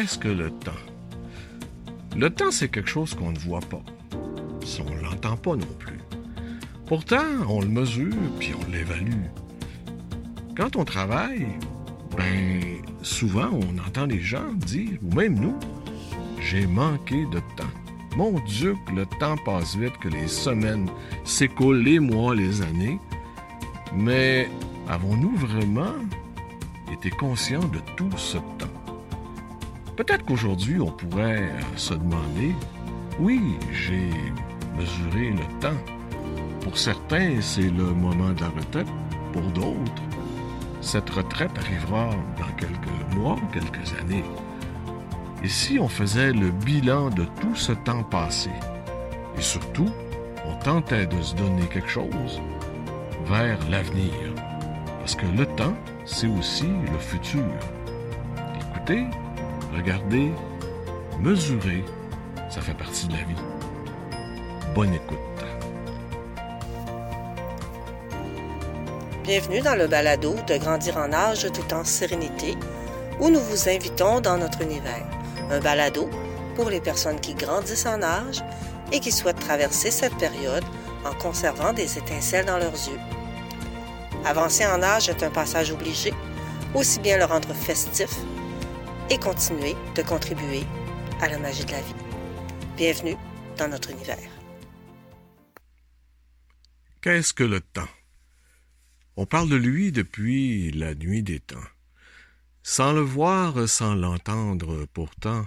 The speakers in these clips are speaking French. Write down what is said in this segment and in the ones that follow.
Qu'est-ce que le temps? Le temps, c'est quelque chose qu'on ne voit pas. On ne l'entend pas non plus. Pourtant, on le mesure puis on l'évalue. Quand on travaille, ben, souvent on entend les gens dire, ou même nous, j'ai manqué de temps. Mon Dieu, que le temps passe vite, que les semaines s'écoulent, les mois, les années. Mais avons-nous vraiment été conscients de tout ce temps? Peut-être qu'aujourd'hui, on pourrait euh, se demander, oui, j'ai mesuré le temps. Pour certains, c'est le moment de la retraite. Pour d'autres, cette retraite arrivera dans quelques mois, quelques années. Et si on faisait le bilan de tout ce temps passé, et surtout, on tentait de se donner quelque chose vers l'avenir, parce que le temps, c'est aussi le futur. Écoutez, regardez, mesurez, ça fait partie de la vie. Bonne écoute. Bienvenue dans le balado de Grandir en âge tout en sérénité, où nous vous invitons dans notre univers. Un balado pour les personnes qui grandissent en âge et qui souhaitent traverser cette période en conservant des étincelles dans leurs yeux. Avancer en âge est un passage obligé, aussi bien le rendre festif et continuer de contribuer à la magie de la vie. Bienvenue dans notre univers. Qu'est-ce que le temps? On parle de lui depuis la nuit des temps. Sans le voir, sans l'entendre, pourtant,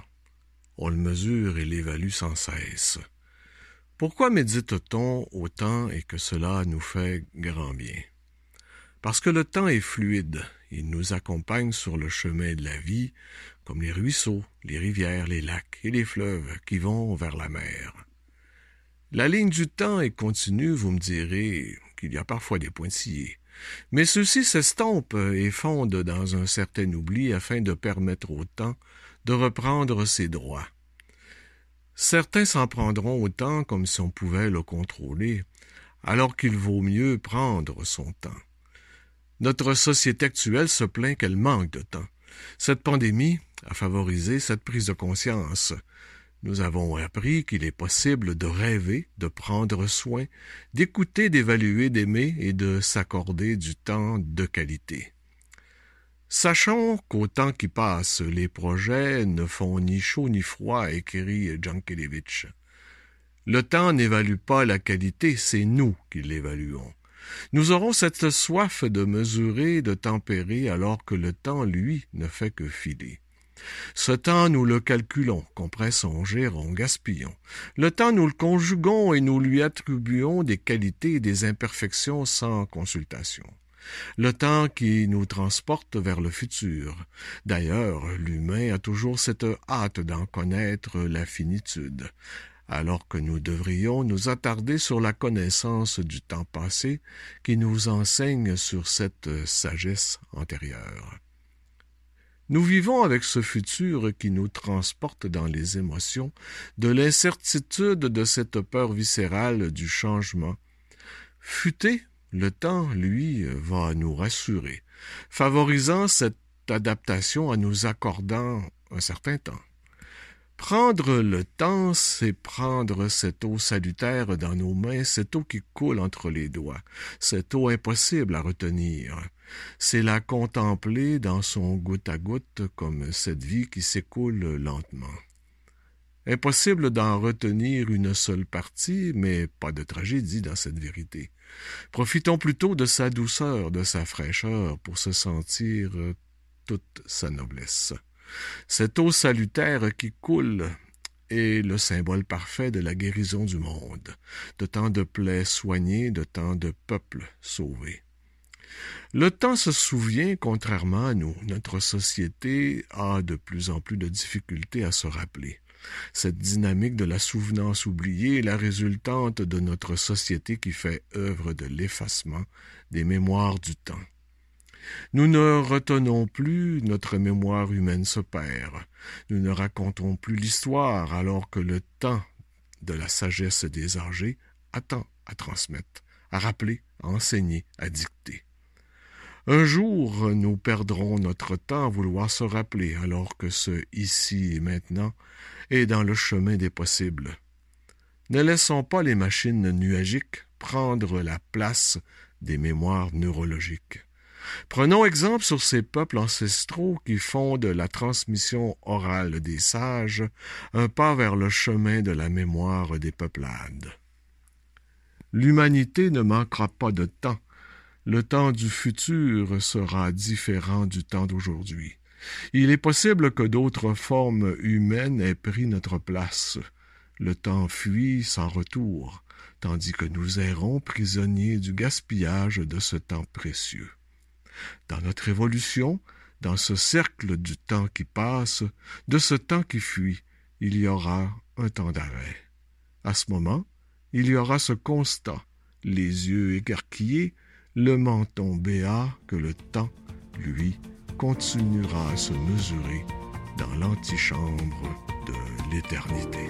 on le mesure et l'évalue sans cesse. Pourquoi médite-t-on autant et que cela nous fait grand bien? Parce que le temps est fluide, il nous accompagne sur le chemin de la vie, comme les ruisseaux, les rivières, les lacs et les fleuves qui vont vers la mer. La ligne du temps est continue, vous me direz qu'il y a parfois des pointillés. Mais ceux-ci s'estompent et fondent dans un certain oubli afin de permettre au temps de reprendre ses droits. Certains s'en prendront au temps comme si on pouvait le contrôler, alors qu'il vaut mieux prendre son temps. Notre société actuelle se plaint qu'elle manque de temps. Cette pandémie a favorisé cette prise de conscience. Nous avons appris qu'il est possible de rêver, de prendre soin, d'écouter, d'évaluer, d'aimer et de s'accorder du temps de qualité. Sachons qu'au temps qui passe, les projets ne font ni chaud ni froid, écrit Jankelevitch. Le temps n'évalue pas la qualité, c'est nous qui l'évaluons. Nous aurons cette soif de mesurer, de tempérer, alors que le temps, lui, ne fait que filer. Ce temps, nous le calculons, compressons, gérons, gaspillons. Le temps, nous le conjuguons et nous lui attribuons des qualités et des imperfections sans consultation. Le temps qui nous transporte vers le futur. D'ailleurs, l'humain a toujours cette hâte d'en connaître la finitude alors que nous devrions nous attarder sur la connaissance du temps passé qui nous enseigne sur cette sagesse antérieure. Nous vivons avec ce futur qui nous transporte dans les émotions de l'incertitude de cette peur viscérale du changement. Futé, le temps, lui, va nous rassurer, favorisant cette adaptation en nous accordant un certain temps. Prendre le temps, c'est prendre cette eau salutaire dans nos mains, cette eau qui coule entre les doigts, cette eau impossible à retenir. C'est la contempler dans son goutte à goutte comme cette vie qui s'écoule lentement. Impossible d'en retenir une seule partie, mais pas de tragédie dans cette vérité. Profitons plutôt de sa douceur, de sa fraîcheur, pour se sentir toute sa noblesse. Cette eau salutaire qui coule est le symbole parfait de la guérison du monde, de tant de plaies soignées, de tant de peuples sauvés. Le temps se souvient, contrairement à nous. Notre société a de plus en plus de difficultés à se rappeler. Cette dynamique de la souvenance oubliée est la résultante de notre société qui fait œuvre de l'effacement des mémoires du temps. Nous ne retenons plus, notre mémoire humaine se perd. Nous ne racontons plus l'histoire alors que le temps de la sagesse des âgés attend à transmettre, à rappeler, à enseigner, à dicter. Un jour, nous perdrons notre temps à vouloir se rappeler, alors que ce ici et maintenant est dans le chemin des possibles. Ne laissons pas les machines nuagiques prendre la place des mémoires neurologiques. Prenons exemple sur ces peuples ancestraux qui font de la transmission orale des sages un pas vers le chemin de la mémoire des peuplades. L'humanité ne manquera pas de temps. Le temps du futur sera différent du temps d'aujourd'hui. Il est possible que d'autres formes humaines aient pris notre place. Le temps fuit sans retour, tandis que nous errons prisonniers du gaspillage de ce temps précieux. Dans notre évolution, dans ce cercle du temps qui passe, de ce temps qui fuit, il y aura un temps d'arrêt. À ce moment, il y aura ce constat, les yeux écarquillés, le menton béat que le temps, lui, continuera à se mesurer dans l'antichambre de l'éternité.